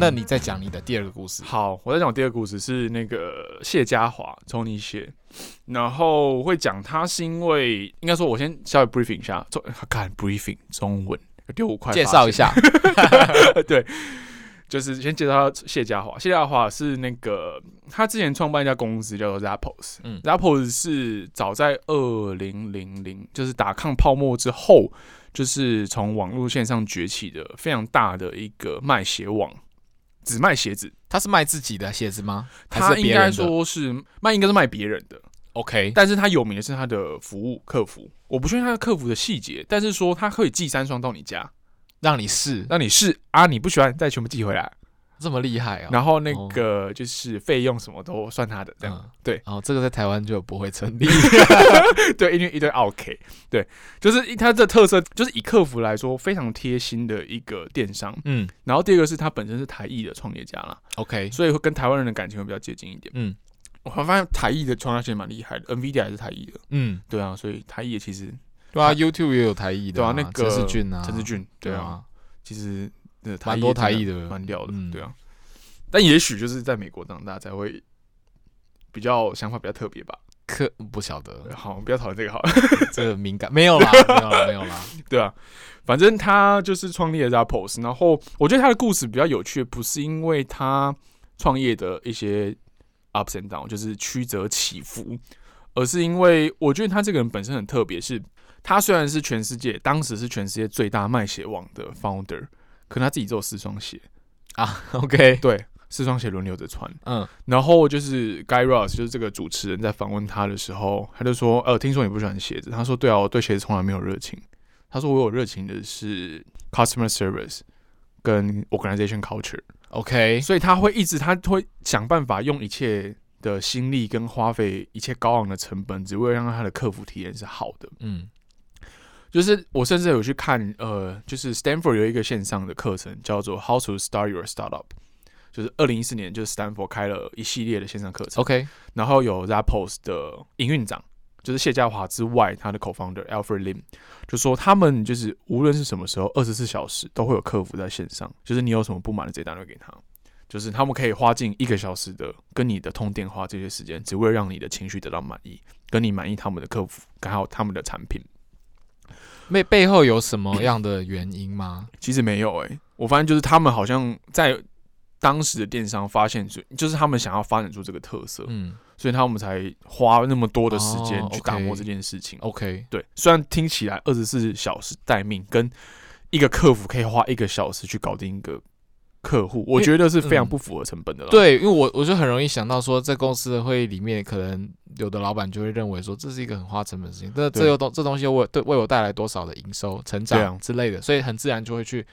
那你再讲你的第二个故事。好，我再讲我第二个故事是那个谢家华从你写，然后会讲他是因为应该说，我先稍微 briefing 一下，中看 briefing 中文丢五块，介绍一下，对。就是先介绍谢家华，谢家华是那个他之前创办一家公司叫做 Zappos，嗯，Zappos 是早在二零零零，就是打抗泡沫之后，就是从网络线上崛起的非常大的一个卖鞋网，只卖鞋子，他是卖自己的鞋子吗？他应该说是卖，应该是卖别人的，OK，但是他有名的是他的服务客服，我不确定他的客服的细节，但是说他可以寄三双到你家。让你试，让你试。啊！你不喜欢再全部寄回来，这么厉害啊！然后那个就是费用什么都算他的，这样、嗯、对。然后、哦、这个在台湾就不会成立，对，因为一堆 OK，对，就是它的特色就是以客服来说非常贴心的一个电商，嗯。然后第二个是他本身是台裔的创业家啦，OK，所以会跟台湾人的感情会比较接近一点，嗯。我发现台裔的创业其实蛮厉害的，NVIDIA 还是台裔的，嗯，对啊，所以台裔其实。对啊，YouTube 也有台裔的，对啊，那个陈志俊啊，陈志俊，对啊，其实蛮多台裔的，蛮屌的，对啊。但也许就是在美国长大才会比较想法比较特别吧，可不晓得。好，不要讨论这个好了，这个敏感没有啦，没有啦，没有啦。对啊，反正他就是创立了 Zappos，然后我觉得他的故事比较有趣，不是因为他创业的一些 ups and down，就是曲折起伏，而是因为我觉得他这个人本身很特别，是。他虽然是全世界当时是全世界最大卖鞋网的 founder，可能他自己只有四双鞋啊。OK，对，四双鞋轮流着穿。嗯，然后就是 Guy Ross，就是这个主持人在访问他的时候，他就说：“呃，听说你不喜欢鞋子。”他说：“对啊，我对鞋子从来没有热情。”他说：“我有热情的是 customer service 跟 organization culture。” OK，所以他会一直他会想办法用一切的心力跟花费一切高昂的成本，只为了让他的客服体验是好的。嗯。就是我甚至有去看，呃，就是 Stanford 有一个线上的课程叫做 How to Start Your Startup，就是二零一四年，就是 Stanford 开了一系列的线上课程。OK，然后有 Zappos 的营运长，就是谢家华之外，他的 Co-founder Alfred Lim 就说他们就是无论是什么时候，二十四小时都会有客服在线上，就是你有什么不满的，直接打电话给他，就是他们可以花近一个小时的跟你的通电话这些时间，只为了让你的情绪得到满意，跟你满意他们的客服，还有他们的产品。背背后有什么样的原因吗？其实没有诶、欸，我发现就是他们好像在当时的电商发现就，就是他们想要发展出这个特色，嗯，所以他们才花那么多的时间去打磨这件事情。哦、OK，对，虽然听起来二十四小时待命，跟一个客服可以花一个小时去搞定一个。客户，我觉得是非常不符合成本的了。对，因为我我就很容易想到说，在公司的会议里面，可能有的老板就会认为说，这是一个很花成本的事情。这这又东这东西为对为我带来多少的营收、成长之类的，所以很自然就会去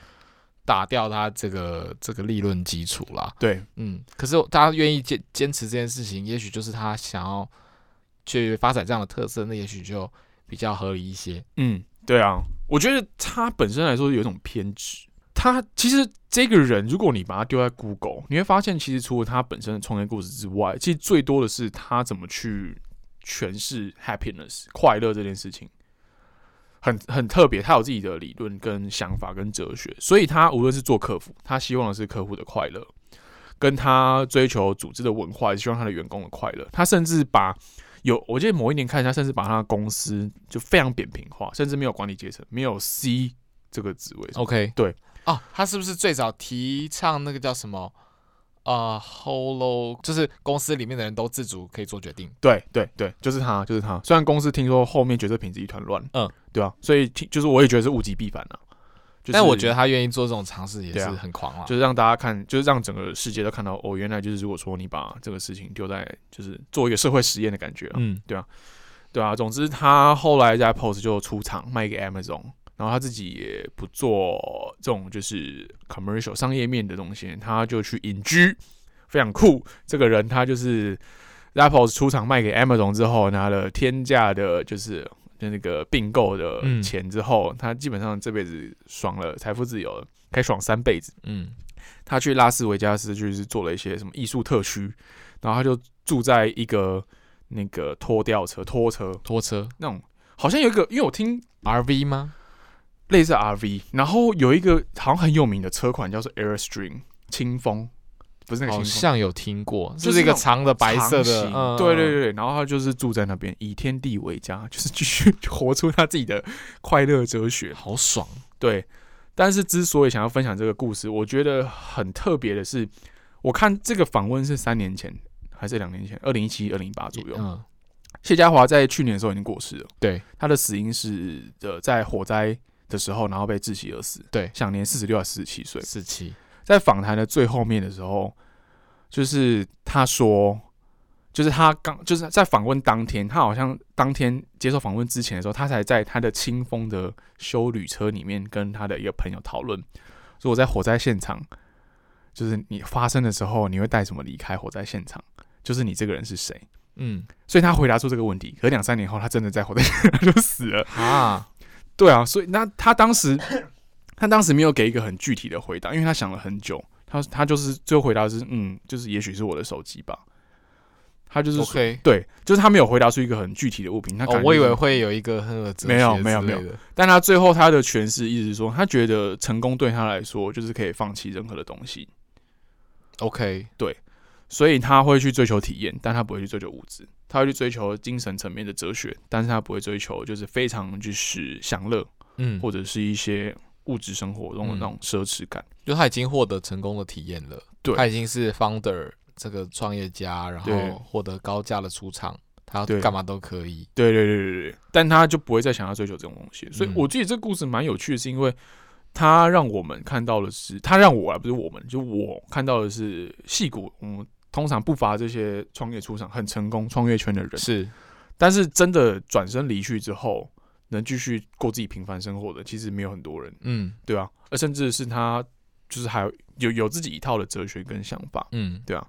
打掉他这个这个利润基础啦。对，嗯。可是大家愿意坚坚持这件事情，也许就是他想要去发展这样的特色，那也许就比较合理一些。嗯，对啊，我觉得他本身来说有一种偏执。他其实这个人，如果你把他丢在 Google，你会发现，其实除了他本身的创业故事之外，其实最多的是他怎么去诠释 happiness 快乐这件事情，很很特别。他有自己的理论跟想法跟哲学，所以他无论是做客服，他希望的是客户的快乐，跟他追求组织的文化，希望他的员工的快乐。他甚至把有，我记得某一年看一下，甚至把他的公司就非常扁平化，甚至没有管理阶层，没有 C 这个职位。OK，对。哦，他是不是最早提倡那个叫什么？呃，Hollow，就是公司里面的人都自主可以做决定。对对对，就是他，就是他。虽然公司听说后面决策品质一团乱，嗯，对啊，所以听就是我也觉得是物极必反啊。就是、但我觉得他愿意做这种尝试也是很狂啊，就是让大家看，就是让整个世界都看到哦，原来就是如果说你把这个事情丢在，就是做一个社会实验的感觉，嗯，对啊，对啊。总之，他后来在 Post 就出厂卖给 Amazon。然后他自己也不做这种就是 commercial 商业面的东西，他就去隐居，非常酷。这个人他就是 Zappos 出厂卖给 Amazon 之后，拿了天价的，就是就那个并购的钱之后，他基本上这辈子爽了，财富自由了，可以爽三辈子。嗯，他去拉斯维加斯就是做了一些什么艺术特区，然后他就住在一个那个拖吊车、拖车、拖车那种，好像有一个，因为我听 RV 吗？类似 RV，然后有一个好像很有名的车款叫做 Airstream，清风，不是那个清风，好像有听过，就是一个长的白色的，嗯、对对对，然后他就是住在那边，以天地为家，就是继续活出他自己的快乐哲学，好爽。对，但是之所以想要分享这个故事，我觉得很特别的是，我看这个访问是三年前还是两年前，二零一七、二零一八左右。嗯，谢家华在去年的时候已经过世了，对，他的死因是呃在火灾的时候，然后被窒息而死，对，享年四十六还是四十七岁？四七。在访谈的最后面的时候，就是他说。就是他刚就是在访问当天，他好像当天接受访问之前的时候，他才在他的清风的修旅车里面跟他的一个朋友讨论，说我在火灾现场，就是你发生的时候，你会带什么离开火灾现场？就是你这个人是谁？嗯，所以他回答出这个问题。可两三年后，他真的在火灾现场 就死了啊！对啊，所以那他当时他当时没有给一个很具体的回答，因为他想了很久，他他就是最后回答是嗯，就是也许是我的手机吧。他就是 OK，对，就是他没有回答出一个很具体的物品。他可能、就是哦、我以为会有一个很有没有没有没有，但他最后他的诠释意思是说，他觉得成功对他来说就是可以放弃任何的东西。OK，对，所以他会去追求体验，但他不会去追求物质。他会去追求精神层面的哲学，但是他不会追求就是非常就是享乐，嗯，或者是一些物质生活中的那种奢侈感。就他已经获得成功的体验了，对，他已经是 founder。这个创业家，然后获得高价的出场，他要干嘛都可以。对对对对对，但他就不会再想要追求这种东西。所以我觉得这个故事蛮有趣的，是因为他让我们看到的是，他让我啊，不是我们，就我看到的是矽谷。嗯，通常不乏这些创业出场很成功创业圈的人，是，但是真的转身离去之后，能继续过自己平凡生活的，其实没有很多人。嗯，对啊？而甚至是他，就是还有有有自己一套的哲学跟想法。嗯，对啊。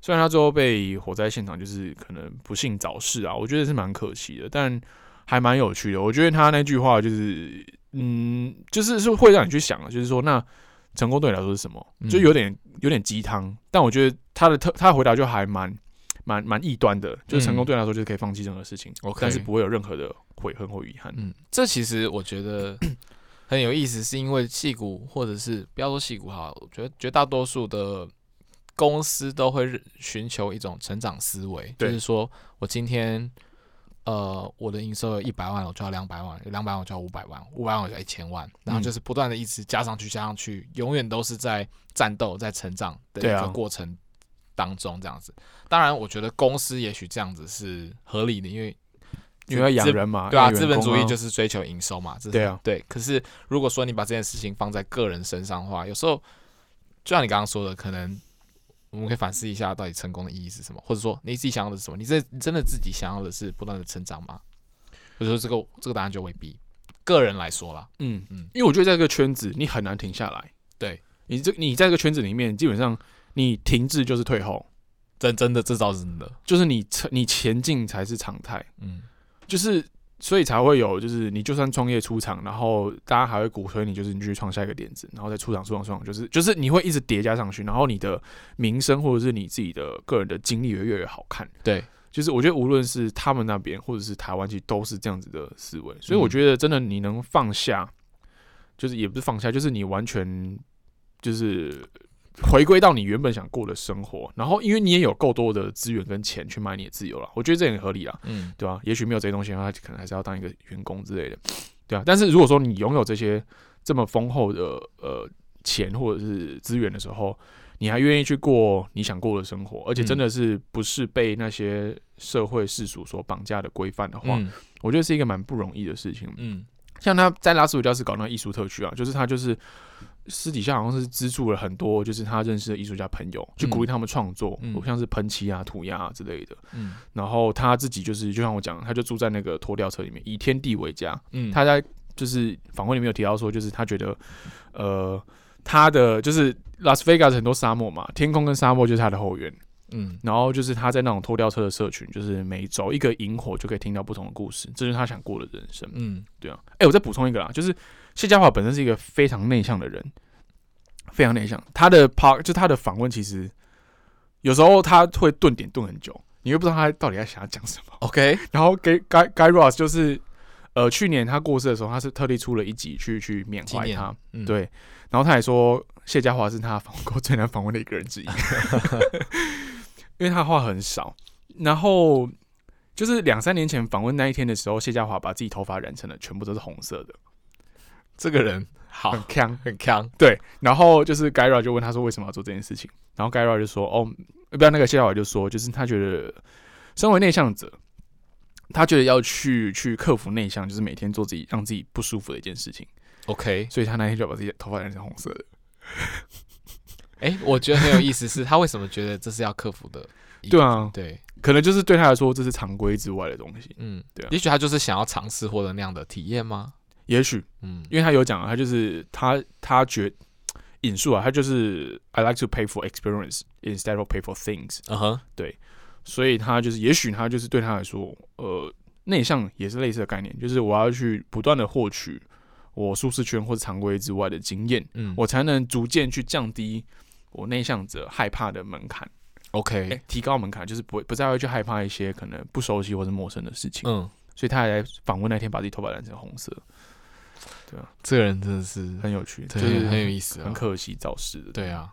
虽然他最后被火灾现场就是可能不幸早逝啊，我觉得是蛮可惜的，但还蛮有趣的。我觉得他那句话就是，嗯，就是是会让你去想的，就是说，那成功对你来说是什么？就有点有点鸡汤，但我觉得他的特他的回答就还蛮蛮蛮异端的，就是成功对他来说就是可以放弃任何事情，嗯，但是不会有任何的悔恨或遗憾。嗯，这其实我觉得 很有意思，是因为戏骨或者是不要说戏骨哈，我觉得绝大多数的。公司都会寻求一种成长思维，就是说我今天，呃，我的营收有一百万，我就要两百万；有两百万，我就要五百万；五百万，我就要一千万。然后就是不断的一直加上去，加上去，永远都是在战斗、在成长的一个过程当中，这样子。当然，我觉得公司也许这样子是合理的，因为因为要养人嘛，对啊，资本主义就是追求营收嘛，这对啊，对。可是如果说你把这件事情放在个人身上的话，有时候就像你刚刚说的，可能。我们可以反思一下，到底成功的意义是什么？或者说，你自己想要的是什么？你这真的自己想要的是不断的成长吗？或者说，这个这个答案就未必。个人来说啦，嗯嗯，因为我觉得在这个圈子，你很难停下来。对你这，你在这个圈子里面，基本上你停滞就是退后。真真的，这倒是真的，就是你你前进才是常态。嗯，就是。所以才会有，就是你就算创业出场，然后大家还会鼓吹你，就是你去创下一个点子，然后再出场、出场、出场，就是就是你会一直叠加上去，然后你的名声或者是你自己的个人的经历会越来越好看。对，就是我觉得无论是他们那边或者是台湾，其实都是这样子的思维。所以我觉得真的你能放下，就是也不是放下，就是你完全就是。回归到你原本想过的生活，然后因为你也有够多的资源跟钱去买你的自由了，我觉得这也很合理啦，嗯，对吧、啊？也许没有这些东西的话，他可能还是要当一个员工之类的，对啊。但是如果说你拥有这些这么丰厚的呃钱或者是资源的时候，你还愿意去过你想过的生活，而且真的是不是被那些社会世俗所绑架的规范的话，嗯、我觉得是一个蛮不容易的事情。嗯，像他在拉斯维加斯搞那个艺术特区啊，就是他就是。私底下好像是资助了很多，就是他认识的艺术家朋友，去鼓励他们创作，嗯、像是喷漆啊、涂鸦啊之类的。嗯，然后他自己就是，就像我讲，他就住在那个拖吊车里面，以天地为家。嗯，他在就是访问里面有提到说，就是他觉得，呃，他的就是拉斯维加斯很多沙漠嘛，天空跟沙漠就是他的后院。嗯，然后就是他在那种拖吊车的社群，就是每走一个萤火就可以听到不同的故事，这就是他想过的人生。嗯，对啊。哎、欸，我再补充一个啦，就是。谢家华本身是一个非常内向的人，非常内向。他的趴就他的访问，其实有时候他会顿点顿很久，你又不知道他到底在想要讲什么。OK，然后给 Guy Guy Ross 就是呃去年他过世的时候，他是特地出了一集去去缅怀他。嗯、对，然后他还说谢家华是他访问过最难访问的一个人之一，因为他话很少。然后就是两三年前访问那一天的时候，谢家华把自己头发染成了全部都是红色的。这个人好很强，很强。对，然后就是 Guy Raz 就问他说为什么要做这件事情，然后 Guy Raz 就说哦，不要那个谢小伟就说，就是他觉得身为内向者。他觉得要去去克服内向，就是每天做自己让自己不舒服的一件事情。OK，所以他那天就把自己的头发染成红色的。哎、欸，我觉得很有意思，是他为什么觉得这是要克服的？对啊，对，可能就是对他来说这是常规之外的东西。嗯，对啊，也许他就是想要尝试获得那样的体验吗？也许，嗯，因为他有讲，他就是他他觉引述啊，他就是 I like to pay for experience instead of pay for things。嗯哼，对。所以他就是，也许他就是对他来说，呃，内向也是类似的概念，就是我要去不断的获取我舒适圈或者常规之外的经验，嗯，我才能逐渐去降低我内向者害怕的门槛。OK，欸，提高门槛，就是不会不再会去害怕一些可能不熟悉或者陌生的事情。嗯，所以他还在访问那天把自己头发染成红色。对啊，这个人真的是很有趣，对，就是很有意思，很可惜早逝的。对啊，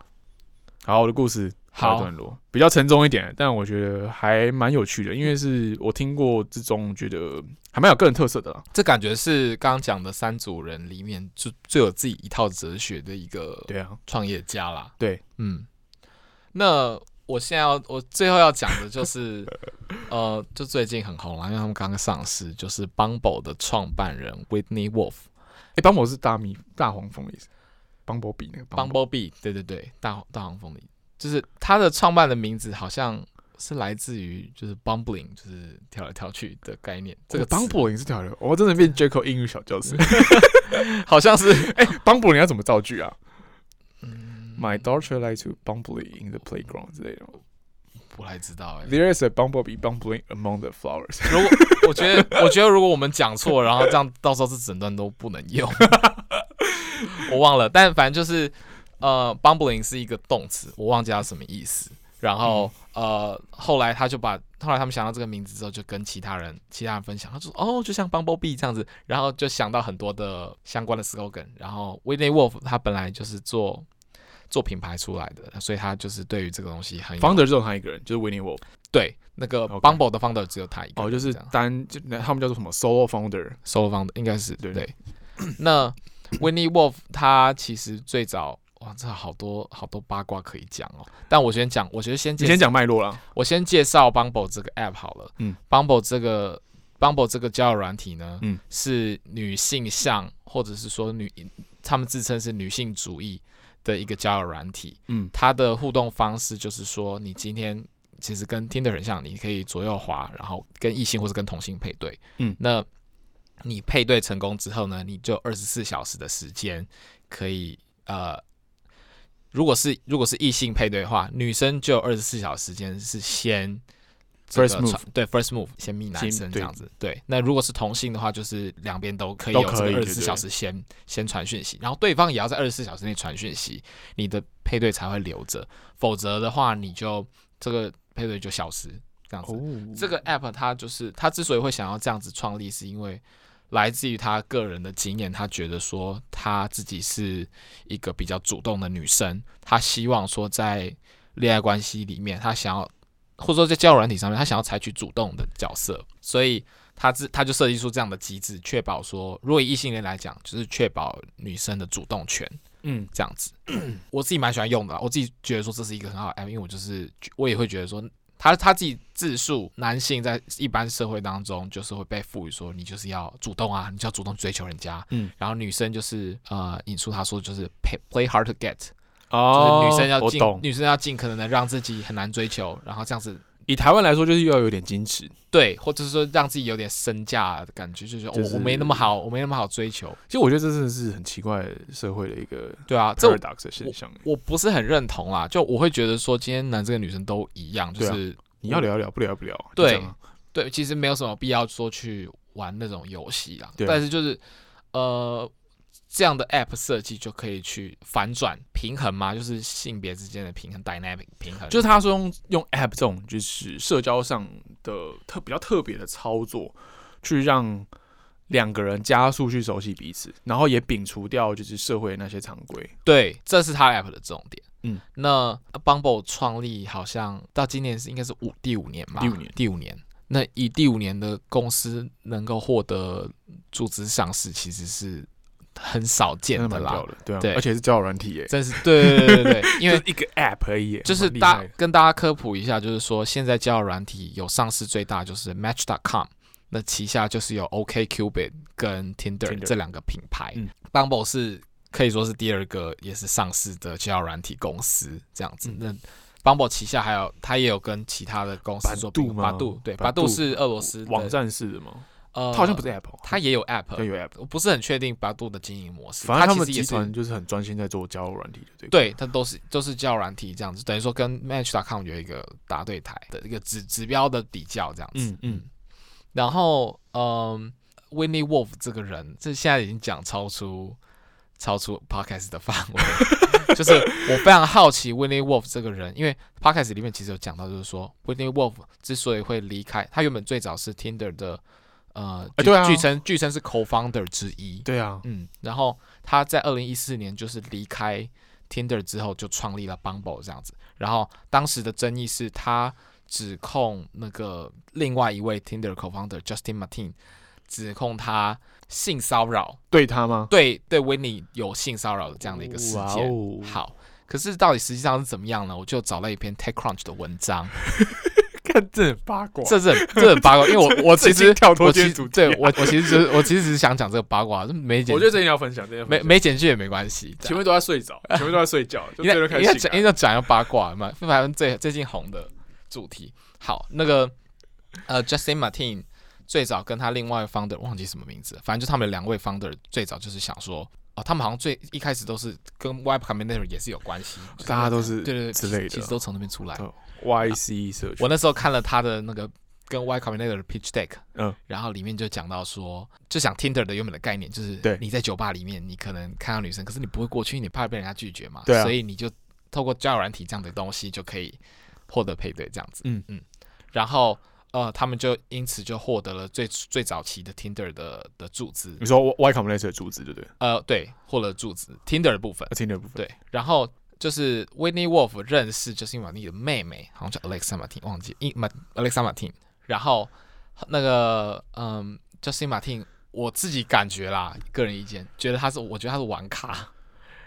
好，我的故事。好段落比较沉重一点，但我觉得还蛮有趣的，因为是我听过之中觉得还蛮有个人特色的。这感觉是刚刚讲的三组人里面最最有自己一套哲学的一个对啊创业家啦。对，嗯。那我现在要我最后要讲的就是，呃，就最近很红了，因为他们刚刚上市，就是 Bumble 的创办人 Whitney Wolfe。哎，Bumble 是大米大黄蜂的意思，Bumblebee 那个 Bumblebee，对对对，大大黄蜂的意思。就是他的创办的名字好像是来自于就是 bumbling，就是跳来跳去的概念。这个 bumbling 是跳来，我真的变 Jaco 英语小教室，好像是。哎，bumbling 要怎么造句啊？嗯，My daughter likes to bumble in the playground 之类的。不太知道哎。There is a bumblebee bumbling among the flowers。如果我觉得，我觉得如果我们讲错，然后这样到时候这整段都不能用。我忘了，但反正就是。呃，bumbling 是一个动词，我忘记它什么意思。然后、嗯、呃，后来他就把后来他们想到这个名字之后，就跟其他人其他人分享，他就说哦，就像 Bumblebee 这样子，然后就想到很多的相关的 slogan。然后 Whitney Wolfe 他本来就是做做品牌出来的，所以他就是对于这个东西很 founder 只有他一个人，就是 Whitney Wolfe。对，那个 Bumble 的 founder 只有他一个人。哦，就是单就他们叫做什么 solo founder，solo founder 应该是对对。那 Whitney Wolfe 他其实最早。哇，这好多好多八卦可以讲哦！但我先讲，我觉得先你先讲脉络了。我先介绍 Bumble 这个 app 好了。嗯，Bumble 这个 Bumble 这个交友软体呢，嗯，是女性向或者是说女，他们自称是女性主义的一个交友软体。嗯，它的互动方式就是说，你今天其实跟 Tinder 很像，你可以左右滑，然后跟异性或者跟同性配对。嗯，那你配对成功之后呢，你就二十四小时的时间可以呃。如果是如果是异性配对的话，女生就有二十四小时时间是先 first move 对 first move 先密男生这样子对。那如果是同性的话，就是两边都可以有这个二十四小时先先传讯息，然后对方也要在二十四小时内传讯息，你的配对才会留着，否则的话你就这个配对就消失这样子。哦、这个 app 它就是它之所以会想要这样子创立，是因为。来自于他个人的经验，他觉得说他自己是一个比较主动的女生，他希望说在恋爱关系里面，他想要或者说在交友软体上面，他想要采取主动的角色，所以他自他就设计出这样的机制，确保说，如果以异性恋来讲，就是确保女生的主动权，嗯，这样子，我自己蛮喜欢用的，我自己觉得说这是一个很好的 app，因为我就是我也会觉得说。他他自己自述，男性在一般社会当中就是会被赋予说，你就是要主动啊，你就要主动追求人家。嗯，然后女生就是呃，引述他说就是 play hard to get，哦，就是女生要尽女生要尽可能的让自己很难追求，然后这样子。以台湾来说，就是又要有点矜持，对，或者是说让自己有点身价的感觉，就是我、就是哦、我没那么好，我没那么好追求。其实我觉得这真的是很奇怪社会的一个对啊，这的现象我。我不是很认同啦，就我会觉得说，今天男生跟女生都一样，就是、啊、你要聊聊，不聊不聊。对对，其实没有什么必要说去玩那种游戏啦。对但是就是呃。这样的 app 设计就可以去反转平衡吗？就是性别之间的平衡，dynamic 平衡。就是他说用用 app 这种就是社交上的特比较特别的操作，去让两个人加速去熟悉彼此，然后也摒除掉就是社会那些常规。对，这是他 app 的重点。嗯，那 Bumble 创立好像到今年是应该是五第五年吧？第五年，第五年。那以第五年的公司能够获得组织上市，其实是很少见的啦。对啊，对，而且是交友软体耶，真是对对对对对，因为一个 app 而已。就是大跟大家科普一下，就是说现在交友软体有上市最大就是 Match.com。那旗下就是有 OKCupid 跟 Tinder 这两个品牌，嗯，Bumble 是可以说是第二个也是上市的交友软体公司这样子。嗯、那 Bumble 旗下还有，它也有跟其他的公司做比。百度对，百度是俄罗斯网站式的吗？呃，它好像不是 Apple，它也有 App，有 App，我不是很确定百度的经营模式。反正他们集团就是很专心在做交友软体的这个。对，它都是都是交友软体这样子，等于说跟 Match.com 有一个答对台的一个指指标的比较这样子。嗯嗯。然后，嗯，Whitney Wolf 这个人，这现在已经讲超出超出 Podcast 的范围，就是我非常好奇 Whitney Wolf 这个人，因为 Podcast 里面其实有讲到，就是说 Whitney Wolf 之所以会离开，他原本最早是 Tinder 的，呃，据据称据称是 Co-founder 之一，对啊，嗯，然后他在二零一四年就是离开 Tinder 之后，就创立了 Bumble 这样子，然后当时的争议是他。指控那个另外一位 Tinder co-founder Justin Martin 指控他性骚扰，对他吗？对对，Whitney 有性骚扰的这样的一个事件。哦、好，可是到底实际上是怎么样呢？我就找了一篇 TechCrunch 的文章，看 这很八卦，这是很这很八卦，因为我 我其实跳脱今天主题、啊、对我我其实只我其实只是想讲这个八卦，没剪，我觉得这一定要分享，这没没剪去也没关系，前面都在睡着，前面都在睡觉，因为因为讲因为讲要八卦嘛，反正最最近红的主题。好，那个呃，Justin Martin 最早跟他另外 founder 忘记什么名字，反正就他们两位 founder 最早就是想说，哦，他们好像最一开始都是跟 Y Combinator 也是有关系，大家都是对对对之类的，其实都从那边出来。YC 社群，我那时候看了他的那个跟 Y Combinator 的 pitch deck，嗯，然后里面就讲到说，就想 Tinder 的原本的概念就是，对，你在酒吧里面，你可能看到女生，可是你不会过去，你怕被人家拒绝嘛，对啊，所以你就透过交友软体这样的东西就可以获得配对，这样子，嗯嗯。然后，呃，他们就因此就获得了最最早期的 Tinder 的的注资。你说 Y Combinator 的注资对不对？呃，对，获得注资 Tinder 的部分。Uh, Tinder 部分。对，然后就是 Whitney Wolf 认识 Justin Martin 的妹妹，好像叫 Alexa Martin，忘记，因 Alexa Martin。然后那个，嗯，Justin Martin，我自己感觉啦，个人意见，觉得他是，我觉得他是玩咖。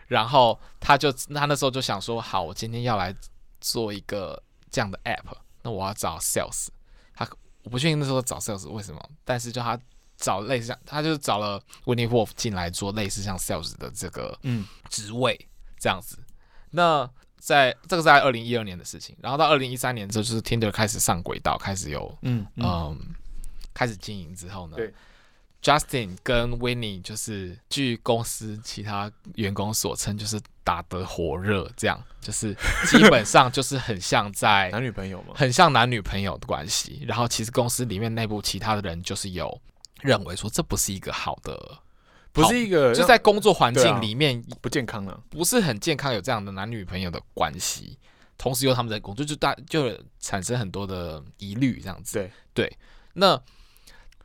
然后他就他那时候就想说，好，我今天要来做一个这样的 app。那我要找 sales，他我不确定那时候找 sales 为什么，但是就他找类似像，他就找了 Whitney Wolf 进来做类似像 sales 的这个嗯职位这样子。那在这个是在二零一二年的事情，然后到二零一三年之后，就是 Tinder 开始上轨道，开始有嗯嗯、呃、开始经营之后呢。对 Justin 跟 Whitney 就是据公司其他员工所称，就是打得火热，这样就是基本上就是很像在 男女朋友嘛，很像男女朋友的关系。然后其实公司里面内部其他的人就是有认为说，这不是一个好的，不是一个就在工作环境里面不健康了，不是很健康，有这样的男女朋友的关系，同时又他们在工作，就大就产生很多的疑虑，这样子。对对，那。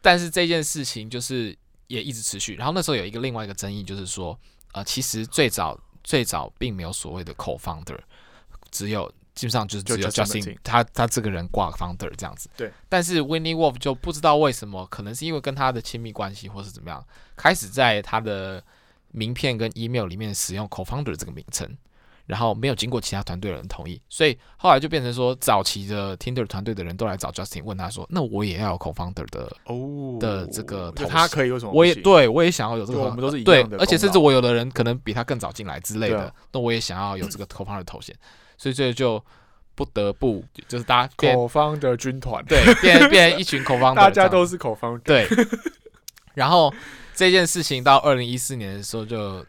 但是这件事情就是也一直持续，然后那时候有一个另外一个争议，就是说，呃，其实最早最早并没有所谓的 co-founder，只有基本上就是只有 Justin 他他这个人挂 founder 这样子。对。但是 Whitney Wolf 就不知道为什么，可能是因为跟他的亲密关系，或是怎么样，开始在他的名片跟 email 里面使用 co-founder 这个名称。然后没有经过其他团队的人同意，所以后来就变成说，早期的 Tinder 团队的人都来找 Justin 问他说：“那我也要有 Co-founder 的哦的这个头衔，他可以有什么？我也对我也想要有这个，我们都是一样的。对，而且甚至我有的人可能比他更早进来之类的，啊、那我也想要有这个 Co-founder 头衔，所以这就不得不就是大家 Co-founder 军团，对，变变成一群 Co-founder，大家都是 Co-founder，对。然后这件事情到二零一四年的时候就。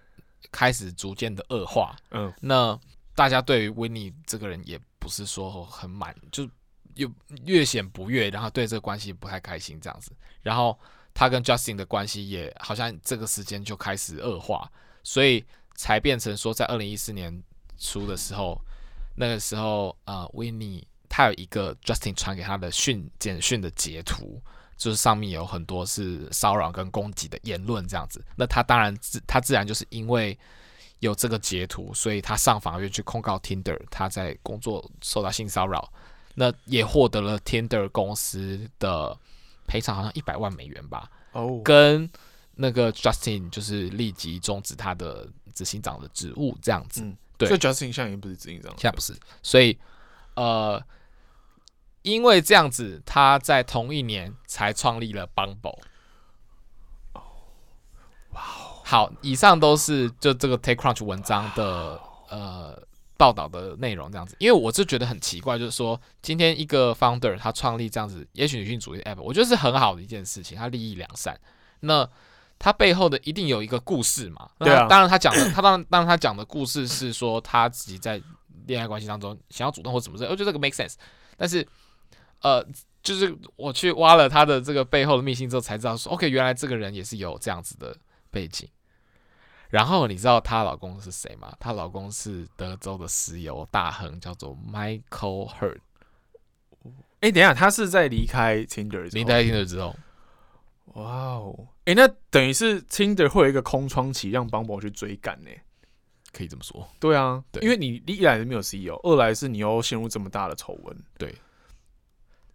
开始逐渐的恶化，嗯，那大家对于 Whitney 这个人也不是说很满，就又越显不悦，然后对这个关系不太开心这样子，然后他跟 Justin 的关系也好像这个时间就开始恶化，所以才变成说在二零一四年初的时候，那个时候呃，Whitney 他有一个 Justin 传给他的讯简讯的截图，就是上面有很多是骚扰跟攻击的言论这样子。那他当然自他自然就是因为有这个截图，所以他上法院去控告 Tinder，他在工作受到性骚扰，那也获得了 Tinder 公司的赔偿，好像一百万美元吧。哦，跟那个 Justin 就是立即终止他的执行长的职务这样子。嗯、对，所以 Justin 现在已经不是执行长，现在不是，所以呃。因为这样子，他在同一年才创立了 Bumble。哦，哇哦！好，以上都是就这个 Take Crunch 文章的呃报道的内容，这样子。因为我是觉得很奇怪，就是说今天一个 founder 他创立这样子，也许女性主义 app，我觉得是很好的一件事情，他利益良善。那他背后的一定有一个故事嘛？对啊。当然他讲的，他当然当然他讲的故事是说他自己在恋爱关系当中想要主动或怎么之类，我觉得这个 make sense。但是。呃，就是我去挖了他的这个背后的秘辛之后，才知道说，OK，原来这个人也是有这样子的背景。然后你知道她老公是谁吗？她老公是德州的石油大亨，叫做 Michael Hurd。哎，等一下，他是在离开 Tinder，离开 Tinder 之后，哇哦，哎，那等于是 Tinder 会有一个空窗期，让 Bumble 去追赶呢？可以这么说。对啊，对，因为你一来是没有 CEO，二来是你又陷入这么大的丑闻，对。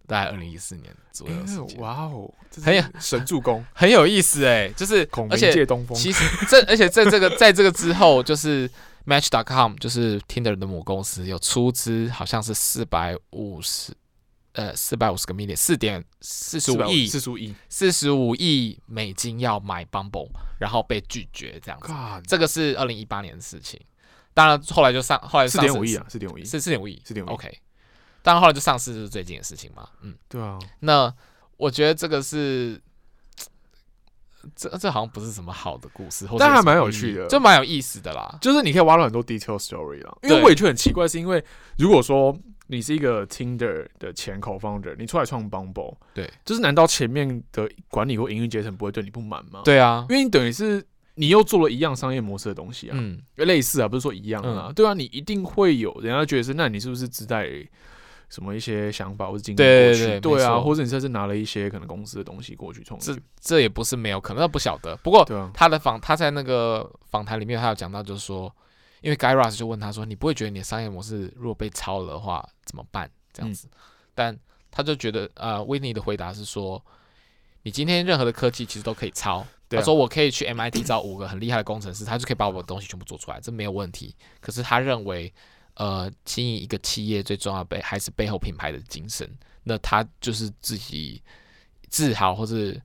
大概二零一四年左右，哇哦，很有神助攻，很有意思哎，就是而且其实这而且在这个在这个之后，就是 Match.com 就是 Tinder 的母公司有出资，好像是四百五十呃四百五十个 million 四点四十五亿。四十五亿。四十五亿美金要买 Bumble，然后被拒绝这样子。这个是二零一八年的事情，当然后来就上后来四点五亿啊，四点五亿。是四点五亿。四点五亿。OK。当然后来就上市是最近的事情嘛，嗯，对啊。那我觉得这个是，这这好像不是什么好的故事，但还蛮有趣的，就蛮有意思的啦。就是你可以挖到很多 detail story 啦。因为我也觉得很奇怪，是因为如果说你是一个 Tinder 的前 co-founder，你出来创 Bumble，对，就是难道前面的管理或营运阶层不会对你不满吗？对啊，因为你等于是你又做了一样商业模式的东西啊，嗯，类似啊，不是说一样啊，嗯、对啊，你一定会有人家觉得是，那你是不是自带？什么一些想法或者经验过去，对，对，对，对啊，或者你甚至拿了一些可能公司的东西过去创，这这也不是没有可能，他不晓得。不过他的访他在那个访谈里面，他有讲到，就是说，因为 Guy Raz 就问他说：“你不会觉得你的商业模式如果被抄了的话怎么办？”这样子，嗯、但他就觉得，呃，Whitney 的回答是说：“你今天任何的科技其实都可以抄。啊、他说我可以去 MIT 找五个很厉害的工程师，他就可以把我的东西全部做出来，这没有问题。可是他认为。”呃，经营一个企业最重要背还是背后品牌的精神。那他就是自己自豪或是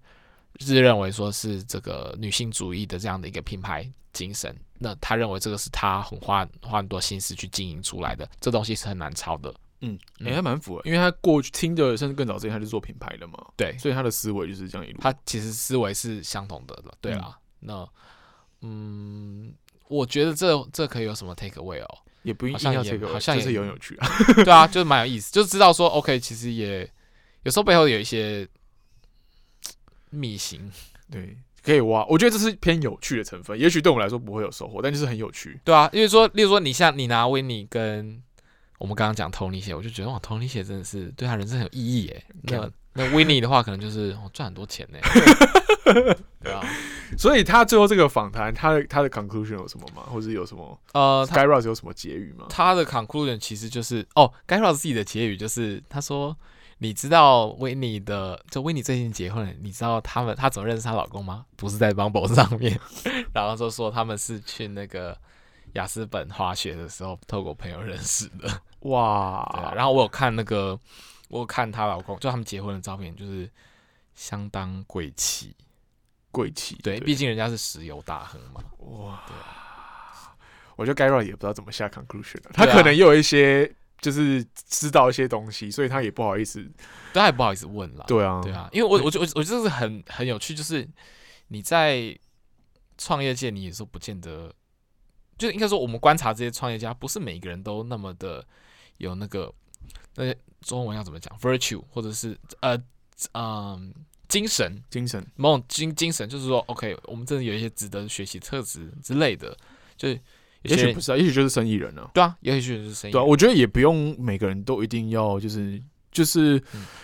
自认为说是这个女性主义的这样的一个品牌精神。那他认为这个是他很花花很多心思去经营出来的，这东西是很难抄的。嗯，哎、欸，还蛮符合，因为他过去听的甚至更早之前他就做品牌的嘛。对，所以他的思维就是这样一路。他其实思维是相同的了。对啦，嗯那嗯，我觉得这这可以有什么 take away 哦？也不一定要这个，好像也是有有趣啊。对啊，就是蛮有意思，就知道说，OK，其实也有时候背后有一些秘辛，对，可以挖。我觉得这是偏有趣的成分，也许对我们来说不会有收获，但就是很有趣。对啊，因为说，例如说，你像你拿 Whitney 跟我们刚刚讲 Tony 写，我就觉得哇，Tony 写真的是对他人生很有意义耶。那那 Whitney 的话，可能就是赚很多钱呢。对啊，所以他最后这个访谈，他的他的 conclusion 有什么吗？或者有什么？呃，Guy Raz 有什么结语吗？他的 conclusion 其实就是哦，Guy Raz 自己的结语就是他说：“你知道 Whitney 的，就 Whitney 最近结婚了，你知道他们他怎么认识她老公吗？不是在 Bumble 上面，然后就说他们是去那个雅斯本滑雪的时候透过朋友认识的。哇、啊！然后我有看那个，我有看她老公，就他们结婚的照片，就是相当贵气。”贵气，对，毕竟人家是石油大亨嘛。哇，对，我觉得 Raz 也不知道怎么下 conclusion 了。他可能又有一些，就是知道一些东西，所以他也不好意思，他也不好意思问了。对啊，对啊，因为我，我觉，我，我就是很很有趣，就是你在创业界，你有时候不见得，就应该说，我们观察这些创业家，不是每一个人都那么的有那个，那些中文要怎么讲，virtue，或者是呃，嗯。精神，精神，某种精精神，就是说，OK，我们真的有一些值得学习特质之类的，就也许不是啊，也许就是生意人呢、啊。对啊，也许就是生意人。对啊，我觉得也不用每个人都一定要就是就是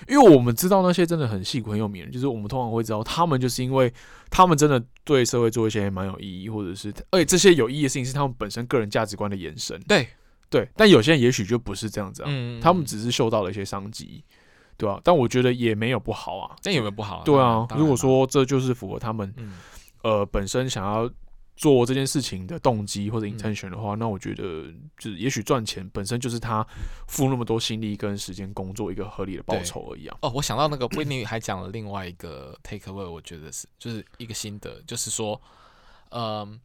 因为我们知道那些真的很细苦很有名人，就是我们通常会知道他们就是因为他们真的对社会做一些蛮有意义，或者是而且这些有意义的事情是他们本身个人价值观的延伸。对对，但有些人也许就不是这样子啊，嗯，他们只是受到了一些伤及，对吧、啊？但我觉得也没有不好啊，但有没有不好、啊？对啊，如果说这就是符合他们、嗯、呃本身想要。做这件事情的动机或者 intention 的话，嗯、那我觉得就是也许赚钱本身就是他付那么多心力跟时间工作一个合理的报酬而已啊。哦，我想到那个 Whitney 还讲了另外一个 takeaway，我觉得是就是一个心得，就是说，嗯，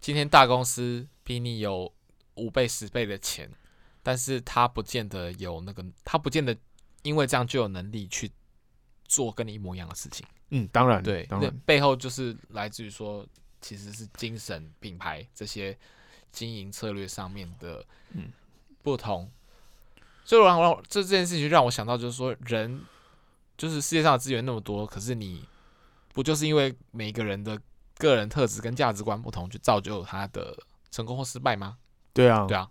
今天大公司比你有五倍十倍的钱，但是他不见得有那个，他不见得因为这样就有能力去做跟你一模一样的事情。嗯，当然，对，当然背后就是来自于说。其实是精神品牌这些经营策略上面的不同，嗯、所以让让这这件事情让我想到，就是说人就是世界上的资源那么多，可是你不就是因为每个人的个人特质跟价值观不同，就造就他的成功或失败吗？对啊，对啊。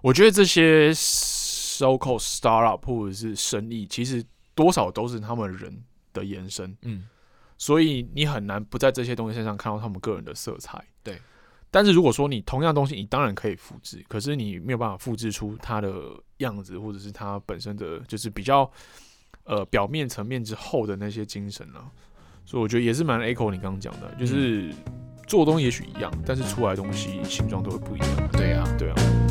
我觉得这些 so-called startup 或者是生意，其实多少都是他们人的延伸。嗯。所以你很难不在这些东西身上看到他们个人的色彩。对，但是如果说你同样东西，你当然可以复制，可是你没有办法复制出它的样子，或者是它本身的就是比较呃表面层面之后的那些精神啊。所以我觉得也是蛮 echo 你刚刚讲的，就是做东西也许一样，但是出来的东西形状都会不一样。对啊，对啊。